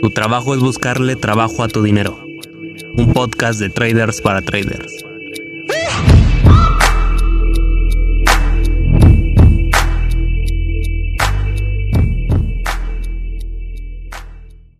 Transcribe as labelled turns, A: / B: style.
A: Tu trabajo es buscarle trabajo a tu dinero. Un podcast de traders para traders.